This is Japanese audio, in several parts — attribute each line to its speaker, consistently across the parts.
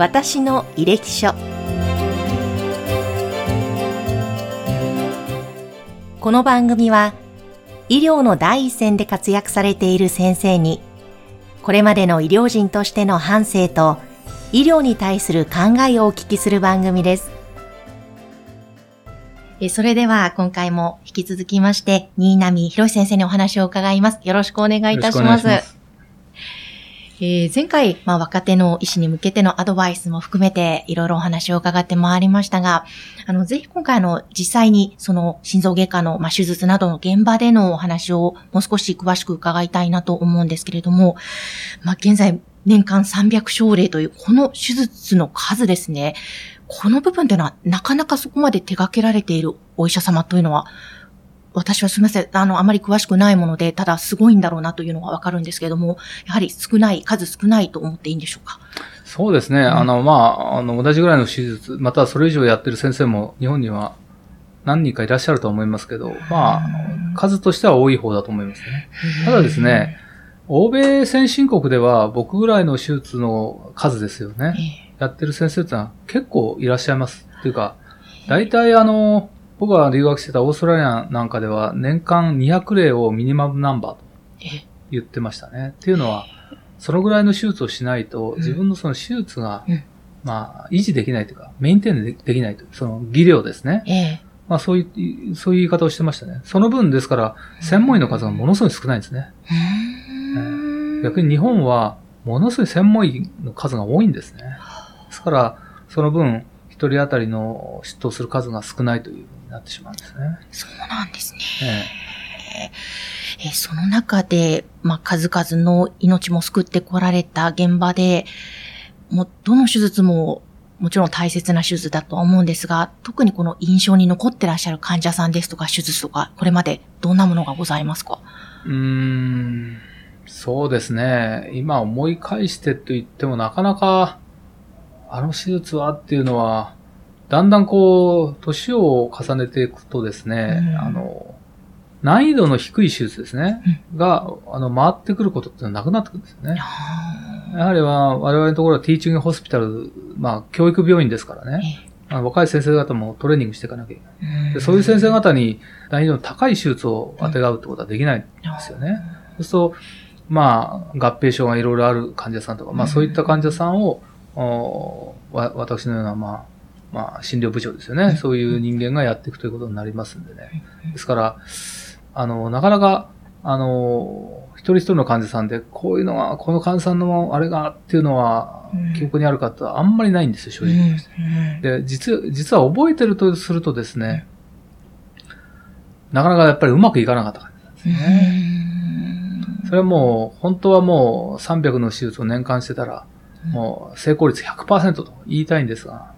Speaker 1: 私の履歴書この番組は医療の第一線で活躍されている先生にこれまでの医療人としての反省と医療に対する考えをお聞きする番組です。それでは今回も引き続きまして、新浪博先生にお話を伺います。よろしくお願いいたします。えー、前回、まあ、若手の医師に向けてのアドバイスも含めて、いろいろお話を伺ってまいりましたが、あの、ぜひ今回の実際に、その心臓外科の、まあ、手術などの現場でのお話をもう少し詳しく伺いたいなと思うんですけれども、まあ、現在、年間300症例という、この手術の数ですね。この部分というのは、なかなかそこまで手掛けられているお医者様というのは、私はすみません。あの、あまり詳しくないもので、ただすごいんだろうなというのがわかるんですけれども、やはり少ない、数少ないと思っていいんでしょうか？
Speaker 2: そうですね。うん、あの、まあ、あの、同じぐらいの手術、またそれ以上やってる先生も日本には何人かいらっしゃると思いますけど、まあ、数としては多い方だと思いますね。ただですね、欧米先進国では僕ぐらいの手術の数ですよね。やってる先生ってのは結構いらっしゃいます。っていうか、大体あの、僕が留学してたオーストラリアなんかでは年間200例をミニマムナンバーと言ってましたね。っていうのは、そのぐらいの手術をしないと、自分のその手術が、まあ、維持できないというか、メインテンでできないという、その技量ですね。まあ、そういう、そういう言い方をしてましたね。その分ですから、専門医の数がものすごい少ないんですね。逆に日本は、ものすごい専門医の数が多いんですね。ですから、その分、一人当たりの出頭する数が少ないというなってしまうんですね。
Speaker 1: そうなんですね。ええー、その中で、まあ、数々の命も救ってこられた現場で、もう、どの手術も、もちろん大切な手術だとは思うんですが、特にこの印象に残ってらっしゃる患者さんですとか、手術とか、これまでどんなものがございますか？
Speaker 2: うーん、そうですね。今思い返してと言ってもなかなか、あの手術はっていうのは、だんだんこう、年を重ねていくとですね、うん、あの、難易度の低い手術ですね、うん、が、あの、回ってくることってなくなってくるんですよね。やはりは、我々のところはティーチングホスピタル、まあ、教育病院ですからね。あの若い先生方もトレーニングしていかなきゃいけない。でそういう先生方に難易度の高い手術を当てがうってことはできないんですよね。そうすると、まあ、合併症がいろいろある患者さんとか、まあそういった患者さんを、お私のような、まあ、まあ、診療部長ですよね。そういう人間がやっていくということになりますんでね。ですから、あの、なかなか、あの、一人一人の患者さんで、こういうのは、この患者さんのあれがっていうのは、記憶にあるかってあんまりないんですよ、正直。で、実、実は覚えてるとするとですね、なかなかやっぱりうまくいかなかった感じなんですね。それはもう、本当はもう300の手術を年間してたら、もう成功率100%と言いたいんですが、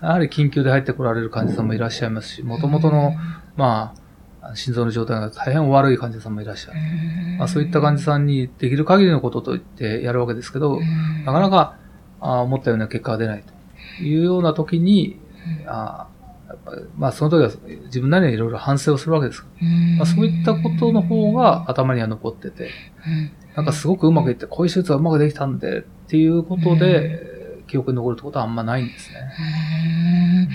Speaker 2: やはり緊急で入ってこられる患者さんもいらっしゃいますし、もともとの、まあ、心臓の状態が大変悪い患者さんもいらっしゃる。まあ、そういった患者さんにできる限りのことと言ってやるわけですけど、なかなかあ思ったような結果が出ないというような時に、あまあその時は自分なりにいろいろ反省をするわけです。まあ、そういったことの方が頭には残ってて、なんかすごくうまくいって、こういう手術がうまくできたんでっていうことで、記憶に残るってことはあんまないんですね。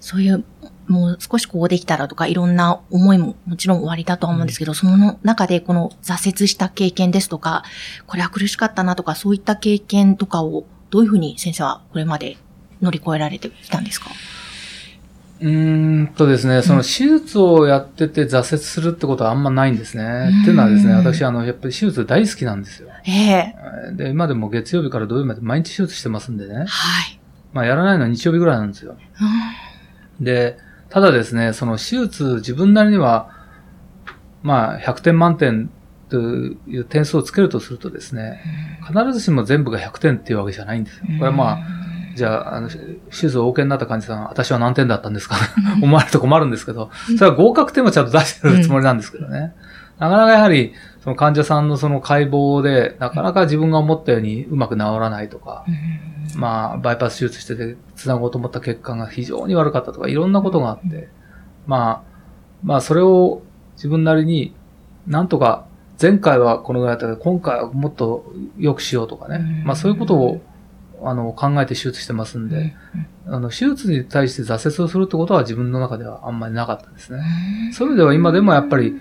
Speaker 1: そういう、もう少しこうできたらとか、いろんな思いももちろん終わりだとは思うんですけど、うん、その中でこの挫折した経験ですとか、これは苦しかったなとか、そういった経験とかをどういうふうに先生はこれまで乗り越えられてきたんですか？
Speaker 2: うーんとですね、その手術をやってて挫折するってことはあんまないんですね。っていうのはですね、私あの、やっぱり手術大好きなんですよ。ええー、で、今でも月曜日から土曜日まで毎日手術してますんでね。はい。まあやらないのは日曜日ぐらいなんですよ。で、ただですね、その手術自分なりには、まあ100点満点という点数をつけるとするとですね、必ずしも全部が100点っていうわけじゃないんですよ。これはまあ、じゃあ、あの、手術をお受けになった患者さん、私は何点だったんですか？思われると困るんですけど、それは合格点はちゃんと出してるつもりなんですけどね。なかなかやはり、その患者さんのその解剖で、なかなか自分が思ったようにうまく治らないとか、まあ、バイパス手術してて、繋ごうと思った結果が非常に悪かったとか、いろんなことがあって、まあ、まあ、それを自分なりに、なんとか、前回はこのぐらいだったけど、今回はもっと良くしようとかね、まあそういうことをあの、考えて手術してますんで、あの、手術に対して挫折をするってことは自分の中ではあんまりなかったですね。それでは今でもやっぱり、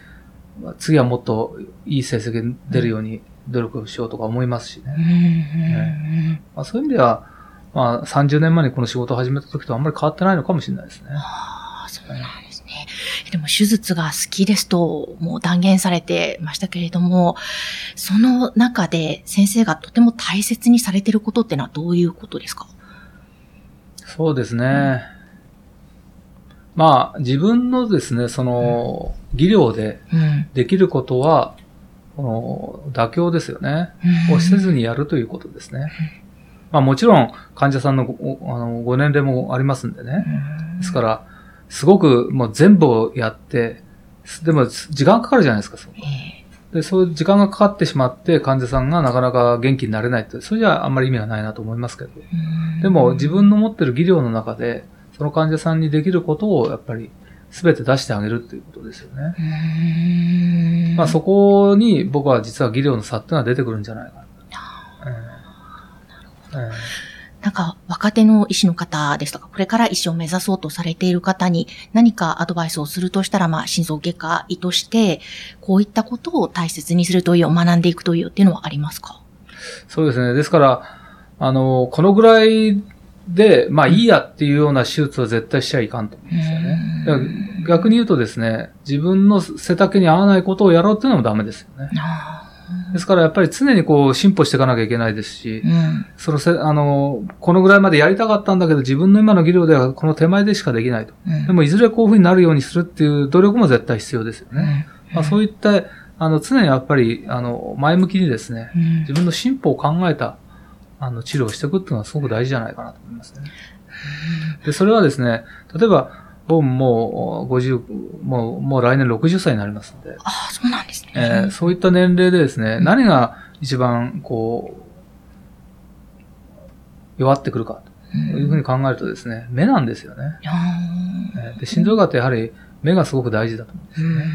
Speaker 2: 次はもっといい成績出るように努力しようとか思いますしね。まあ、そういう意味では、まあ、30年前にこの仕事を始めた時とあんまり変わってないのかもしれないですね。
Speaker 1: ああ、そうなんでも手術が好きですと、もう断言されてましたけれども、その中で先生がとても大切にされていることってのはどういうことですか？
Speaker 2: そうですね。うんまあ、自分のですね、その、技量でできることは、この、妥協ですよね。をせずにやるということですね。まあもちろん、患者さんのごあのご年齢もありますんでね。ですから、すごくもう全部をやって、でも時間かかるじゃないですか、そう。で、そういう時間がかかってしまって患者さんがなかなか元気になれないって、それじゃあんまり意味がないなと思いますけど。でも自分の持ってる技量の中で、その患者さんにできることをやっぱり全て出してあげるっていうことですよね。まあそこに僕は実は技量の差っていうのは出てくるんじゃないかな。
Speaker 1: なんか若手の医師の方ですとか、これから医師を目指そうとされている方に何かアドバイスをするとしたら、まあ、心臓外科医として、こういったことを大切にするという、学んでいくというっていうのはありますか？
Speaker 2: そうですね。ですから、あの、このぐらいで、まあいいやっていうような手術は絶対しちゃいかんと思うんですよね。逆に言うとですね、自分の背丈に合わないことをやろうっていうのもダメですよね。ですからやっぱり常にこう進歩していかなきゃいけないですし、うん、そのせ、あの、このぐらいまでやりたかったんだけど自分の今の技量ではこの手前でしかできないと。うん、でもいずれこういうふうになるようにするっていう努力も絶対必要ですよね。うん、まあ、そういった、あの、常にやっぱり、あの、前向きにですね、自分の進歩を考えた、あの、治療をしていくっていうのはすごく大事じゃないかなと思いますね。で、それはですね、例えば、僕もう50、もう、もう来年60歳になりますんで。
Speaker 1: ああ、そうなんですね。え
Speaker 2: ー、そういった年齢でですね、うん、何が一番、こう、弱ってくるかというふうに考えるとですね、目なんですよね。えー、で心臓がってやはり目がすごく大事だと思うんですよね。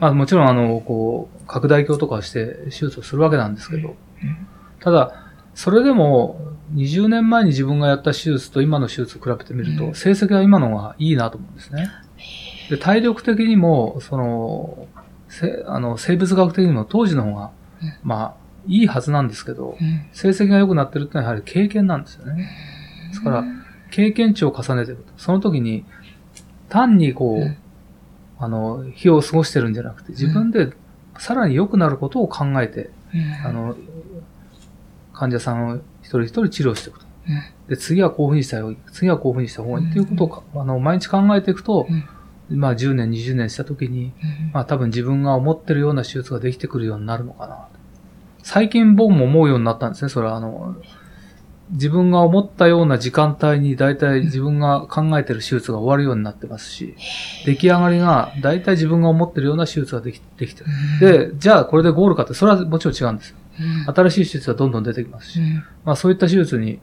Speaker 2: まあもちろんあの、こう、拡大鏡とかして手術をするわけなんですけど、ただ、それでも、20年前に自分がやった手術と今の手術を比べてみると、成績は今のがいいなと思うんですね。で体力的にも、その、せあの生物学的にも当時の方が、まあ、いいはずなんですけど、成績が良くなってるってのはやはり経験なんですよね。ですから、経験値を重ねていくと。その時に、単にこう、あの、日を過ごしてるんじゃなくて、自分でさらに良くなることを考えて、あの、患者さんを一人一人治療していくと。で、次はこういうふうにした方がいい。次はこういうふうにした方がいいっていうことを、あの、毎日考えていくと、まあ10年、20年した時に、まあ多分自分が思ってるような手術ができてくるようになるのかな。最近僕も思うようになったんですね。それはあの、自分が思ったような時間帯に大体自分が考えてる手術が終わるようになってますし、出来上がりが大体自分が思ってるような手術ができできてる。で、じゃあこれでゴールかって、それはもちろん違うんですよ。新しい手術がどんどん出てきますし、まあそういった手術に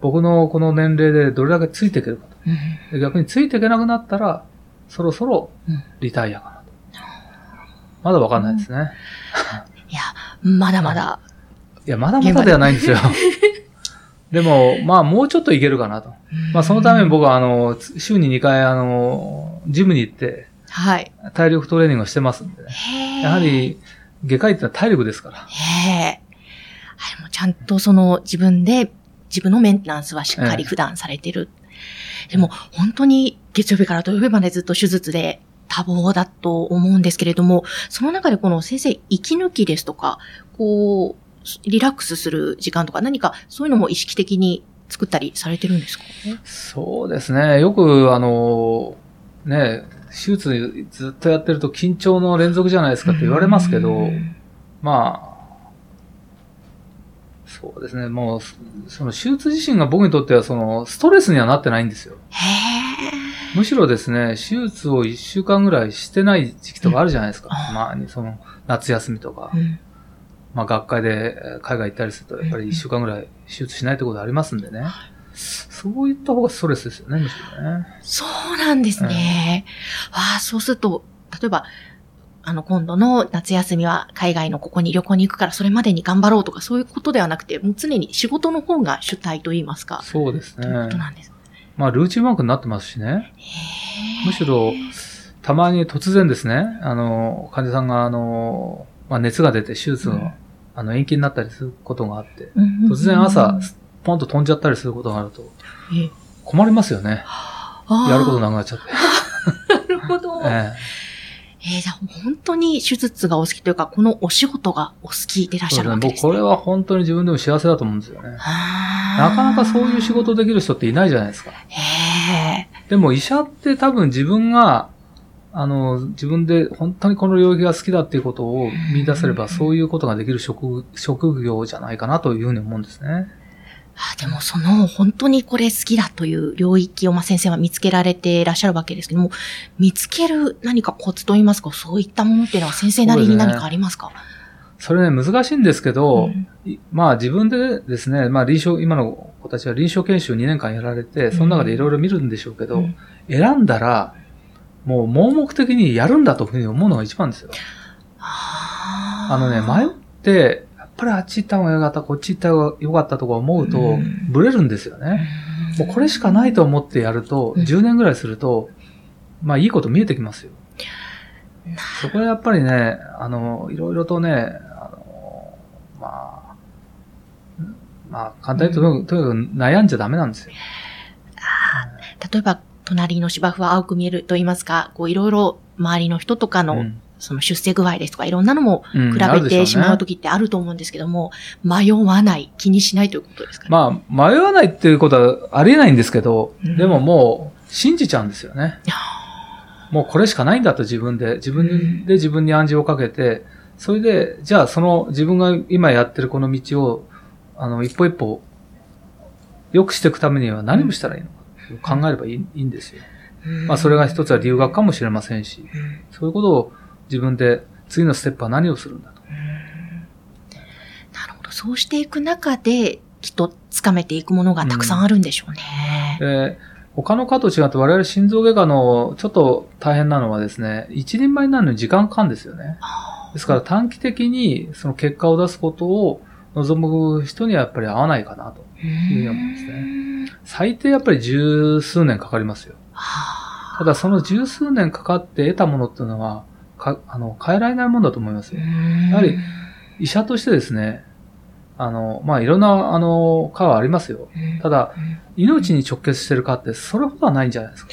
Speaker 2: 僕のこの年齢でどれだけついていけるかと。逆についていけなくなったら、そろそろリタイアかなと。まだわかんないですね。
Speaker 1: いや、まだまだ。
Speaker 2: いや、まだまだではないんですよ。でも、まあ、もうちょっといけるかなと。まあ、そのために僕は、あの、週に2回、あの、ジムに行って、はい。体力トレーニングをしてますんでね。やはり、外科医ってのは体力ですから。へえ。
Speaker 1: あれもちゃんとその自分で自分のメンテナンスはしっかり普段されてる。えでも本当に月曜日から土曜日までずっと手術で多忙だと思うんですけれども、その中でこの先生、息抜きですとか、こう、リラックスする時間とか何かそういうのも意識的に作ったりされてるんですか？
Speaker 2: そうですね。よく、あの、ね、手術ずっとやってると緊張の連続じゃないですかって言われますけど、まあ、そうですね。もう、その手術自身が僕にとってはそのストレスにはなってないんですよ。むしろですね、手術を1週間ぐらいしてない時期とかあるじゃないですか。うん、まあ、その夏休みとか。うん、まあ学会で海外行ったりすると、やっぱり1週間ぐらい手術しないってことありますんでね。そういった方がストレスですよね、むしろね。
Speaker 1: そうなんですね。うん、わあ、そうすると、例えば、あの、今度の夏休みは海外のここに旅行に行くからそれまでに頑張ろうとかそういうことではなくて、もう常に仕事の方が主体と言いますか。
Speaker 2: そうですね。
Speaker 1: ということなんです。
Speaker 2: まあ、ルーチンワークになってますしね。むしろ、たまに突然ですね、あの、患者さんが、あの、まあ、熱が出て手術
Speaker 1: うん
Speaker 2: の、あの、延期になったりすることがあって、
Speaker 1: うん
Speaker 2: 突然朝、ポンと飛んじゃったりすることがあると、
Speaker 1: ええ
Speaker 2: 困りますよね。やることなくなっちゃって。
Speaker 1: なるほど。
Speaker 2: え
Speaker 1: えーじゃあ本当に手術がお好きというか、このお仕事がお好きでいらっしゃる
Speaker 2: えそうですね。僕、
Speaker 1: わけですね。
Speaker 2: これは本当に自分でも幸せだと思うんですよね。な
Speaker 1: な
Speaker 2: かなかそういう仕事できる人っていないじゃないですか。でも医者って多分自分が、あの、自分で本当にこの領域が好きだっていうことを見出せれば、そういうことができる職職業じゃないかなというふうに思うんですね。
Speaker 1: あでもその本当にこれ好きだという領域をまあ先生は見つけられていらっしゃるわけですけども、見つける何かコツといいますか、そういったものっていうのは先生なりに何かありますか？
Speaker 2: それね、難しいんですけど、
Speaker 1: うん。
Speaker 2: いまあ自分でですね、まあ臨床、今の子たちは臨床研修2年間やられて、その中でいろいろ見るんでしょうけど、
Speaker 1: うん。
Speaker 2: 選んだら、もう盲目的にやるんだというふうに思うのが一番ですよ。
Speaker 1: あ
Speaker 2: のね、迷って、ぱりあっち行った方がよかった、こっち行った方がよかったとか思うと
Speaker 1: うん、
Speaker 2: ブレるんですよね。もうこれしかないと思ってやると、
Speaker 1: うん
Speaker 2: 10年ぐらいすると、まあいいこと見えてきますよ。そこはやっぱりね、あの、いろいろとね、あの、まあ、まあ、簡単に言うと、とにかく悩んじゃダメなんですよ。
Speaker 1: 例えば、隣の芝生は青く見えると言いますか、こういろいろ周りの人とかの、
Speaker 2: うん
Speaker 1: その出世具合ですとかいろんなのも
Speaker 2: うん
Speaker 1: 比べてしまう時ってあると思うんですけども、迷わない、気にしないということですかね？
Speaker 2: まあ、迷わないっていうことはありえないんですけど、
Speaker 1: うん
Speaker 2: でももう、信じちゃうんですよね。もうこれしかないんだと自分で、自分で自分に暗示をかけて、それで、じゃあその自分が今やってるこの道を、あの、一歩一歩、良くしていくためには何をしたらいいのか、考えればいいいいんですよ。まあそれが一つは留学かもしれませんし、
Speaker 1: うん
Speaker 2: そういうことを自分で次のステップは何をするんだと。
Speaker 1: なるほど。そうしていく中で、きっとつかめていくものがたくさんあるんでしょうね。
Speaker 2: で、他の科と違って我々心臓外科のちょっと大変なのはですね、一人前になるのに時間かかるんですよね。ですから短期的にその結果を出すことを望む人にはやっぱり合わないかなと。いうようなんです
Speaker 1: ね。
Speaker 2: 最低やっぱり十数年かかりますよ。
Speaker 1: は
Speaker 2: ただその十数年かかって得たものっていうのは、かあの変えられないものだと思いますよ。
Speaker 1: や
Speaker 2: やはり、医者としてですね、あの、まあ、いろんな、あの、科はありますよ。ただ、命に直結してる科ってそれほどはないんじゃないですか。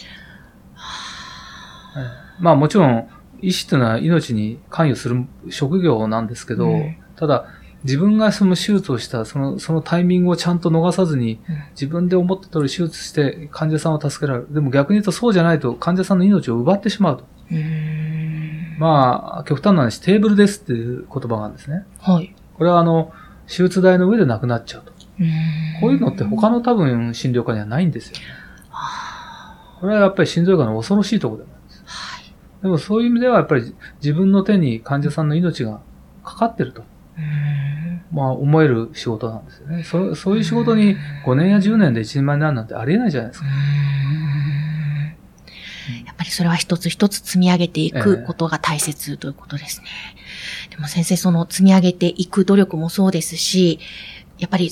Speaker 2: ええまあもちろん、医師っていうのは命に関与する職業なんですけど、
Speaker 1: うん
Speaker 2: ただ、自分がその手術をした、その、そのタイミングをちゃんと逃さずに、
Speaker 1: うん
Speaker 2: 自分で思った通り手術して患者さんを助けられる。でも逆に言うとそうじゃないと患者さんの命を奪ってしまうと。
Speaker 1: うん
Speaker 2: まあ、極端な話、テーブルですっていう言葉があるんですね。
Speaker 1: はい。
Speaker 2: これはあの、手術台の上で亡くなっちゃうと。こういうのって他の多分診療科にはないんですよね。これはやっぱり心臓外の恐ろしいところでもあるんです。
Speaker 1: はい。
Speaker 2: でもそういう意味ではやっぱり自分の手に患者さんの命がかかってると、
Speaker 1: うん
Speaker 2: まあ思える仕事なんですよね。そそういう仕事に5年や10年で一人前になるなんてありえないじゃないですか。
Speaker 1: やっぱりそれは一つ一つ積み上げてい
Speaker 2: ええ
Speaker 1: くことが大切ということですね。でも先生、その積み上げていく努力もそうですし、やっぱり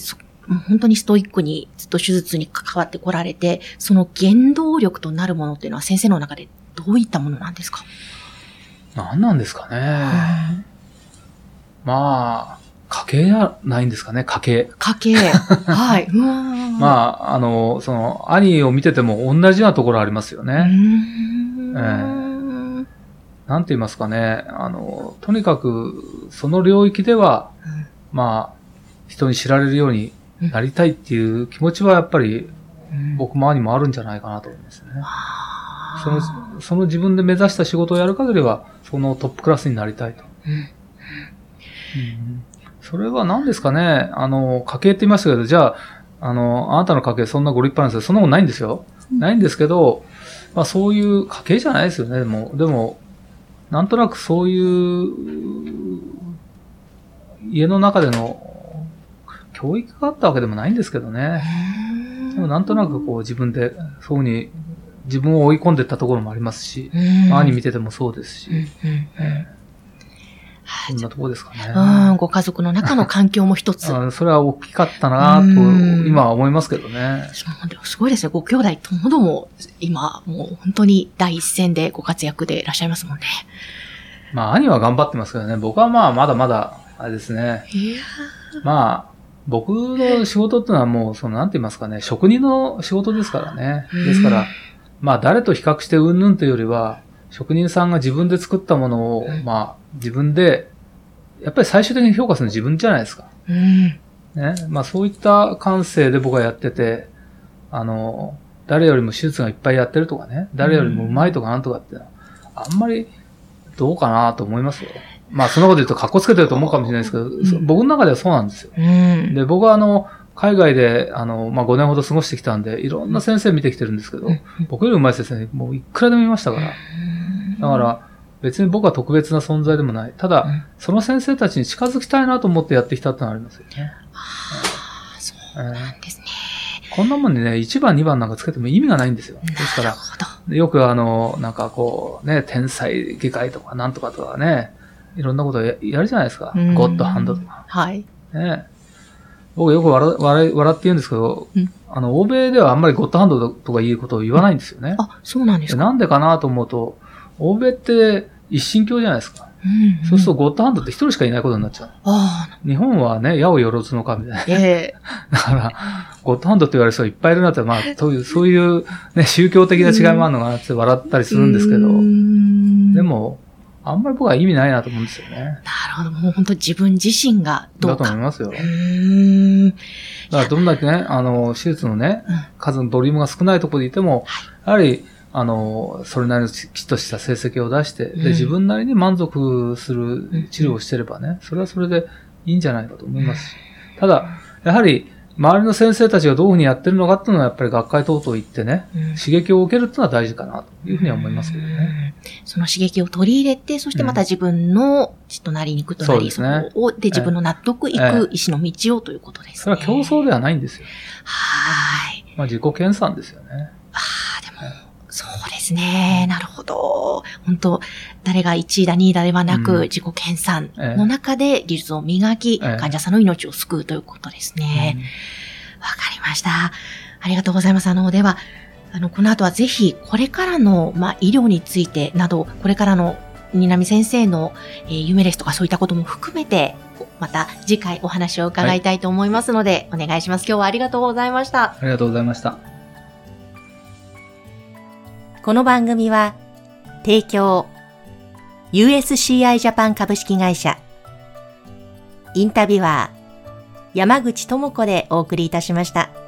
Speaker 1: 本当にストイックにずっと手術に関わってこられて、その原動力となるものっていうのは先生の中でどういったものなんですか、
Speaker 2: 何なんですかね。まあ、家計じゃないんですかね、家計。
Speaker 1: 家計。はい。
Speaker 2: まあ、あの、その、兄を見てても同じようなところありますよ
Speaker 1: うー
Speaker 2: なんて言いますかね。あの、とにかく、その領域では、まあ、人に知られるようになりたいっていう気持ちはやっぱり
Speaker 1: うん
Speaker 2: 僕も兄もあるんじゃないかなと思いますね。その、その自分で目指した仕事をやる限りは、そのトップクラスになりたいと。
Speaker 1: うん
Speaker 2: それは何ですかねあの、家計って言いましたけど、じゃあ、あの、あなたの家計そんなご立派なんですよ。そんなことないんですよ。ないんですけど、まあそういう家計じゃないですよね。でも、でも、なんとなくそういう、家の中での教育があったわけでもないんですけどね。でもなんとなくこう自分で、そういうふうに自分を追い込んでいったところもありますし、
Speaker 1: うん
Speaker 2: 兄見ててもそうですし、ええそんなとこですかね。
Speaker 1: うん、ご家族の中の環境も一つ。
Speaker 2: あそれは大きかったなと、
Speaker 1: うん
Speaker 2: 今は思いますけどね。
Speaker 1: すごいですね。ご兄弟ともども、今、もう本当に第一線でご活躍でいらっしゃいますもんね。
Speaker 2: まあ、兄は頑張ってますけどね。僕はまあ、まだまだ、あれですね。
Speaker 1: いや
Speaker 2: まあ、僕の仕事ってのはもう、その、なんて言いますかね、職人の仕事ですからね。
Speaker 1: うん
Speaker 2: ですから、まあ、誰と比較してうんぬんというよりは、職人さんが自分で作ったものを、
Speaker 1: うん
Speaker 2: まあ、自分で、やっぱり最終的に評価するのは自分じゃないですか。
Speaker 1: うん。
Speaker 2: ね。まあ、そういった感性で僕はやってて、あの、誰よりも手術がいっぱいやってるとかね、誰よりもうまいとかなんとかってあんまりどうかなと思いますよ。まあ、そんなこと言うと格好つけてると思うかもしれないですけど、そ僕の中ではそうなんですよ。
Speaker 1: うん。
Speaker 2: で、僕はあの、海外で、あの、まあ、5年ほど過ごしてきたんで、いろんな先生見てきてるんですけど、
Speaker 1: うん
Speaker 2: 僕より上手い先生、もういくらでも見ましたから。だから、別に僕は特別な存在でもない。ただ、
Speaker 1: うん
Speaker 2: その先生たちに近づきたいなと思ってやってきたってのはありますよね。
Speaker 1: ああ、そう
Speaker 2: えー
Speaker 1: なんですね。
Speaker 2: こんなもんにね、1番、2番なんかつけても意味がないんですよ。ですから
Speaker 1: なる、ほど。
Speaker 2: でよくあの、なんかこう、ね、天才外科医とかなんとかとかね、いろんなことややるじゃないですか。
Speaker 1: うん
Speaker 2: ゴッドハンドとか。
Speaker 1: はい。
Speaker 2: ね。僕よく笑笑い笑って言うんですけど、
Speaker 1: うん
Speaker 2: あの、欧米ではあんまりゴッドハンドとかいうことを言わないんですよね。
Speaker 1: あ、そうなんですか。
Speaker 2: でなんでかなと思うと、欧米って一神教じゃないですか。
Speaker 1: うん
Speaker 2: そうするとゴッドハンドって一人しかいないことになっちゃう。日本はね、矢をよろずの神みたいな。
Speaker 1: ええ
Speaker 2: だから、ゴッドハンドって言われる人いっぱいいるなって、まあ、そういう、そういう、ね、宗教的な違いもあるのかなって笑ったりするんですけど、
Speaker 1: ど
Speaker 2: で、も、あんまり僕は意味ないなと思うんですよね。
Speaker 1: なるほど。もう本当自分自身がど
Speaker 2: だ
Speaker 1: うか。
Speaker 2: と思いますよ。
Speaker 1: うーん。
Speaker 2: だからどんだけね、あの、手術のね
Speaker 1: うん、
Speaker 2: 数のボリュームが少ないところでいても、やはり、あの、それなりのきちっとした成績を出して、
Speaker 1: うん
Speaker 2: で、自分なりに満足する治療をしてればね、それはそれでいいんじゃないかと思いますし。ただ、やはり、周りの先生たちがどういうふうにやってるのかっていうのは、やっぱり学会等々行ってね、
Speaker 1: うん
Speaker 2: 刺激を受けるっていうのは大事かなというふうには思いますけどね。
Speaker 1: うんその刺激を取り入れて、そしてまた自分の血となり肉となり、
Speaker 2: そうですね
Speaker 1: こを、で、自分の納得いく意志の道をということですね。
Speaker 2: それは競争ではないんですよ。
Speaker 1: はーい。
Speaker 2: まあ自己研鑽ですよね。
Speaker 1: ですね。なるほど。本当誰が1位だ2位だではなく、
Speaker 2: うん
Speaker 1: 自己研鑽の中で技術を磨き、
Speaker 2: ええ
Speaker 1: 患者さんの命を救うということですね。わ、かりました。ありがとうございます。あの、では、あの、この後はぜひ、これからの、まあ、医療についてなど、これからの、新波先生の、えー夢ですとかそういったことも含めて、また次回お話を伺いたいと思いますので、お願いします。今日はありがとうございました。
Speaker 2: ありがとうございました。
Speaker 1: この番組は、提供、USCI ジャパン株式会社、インタビュアー、山口智子でお送りいたしました。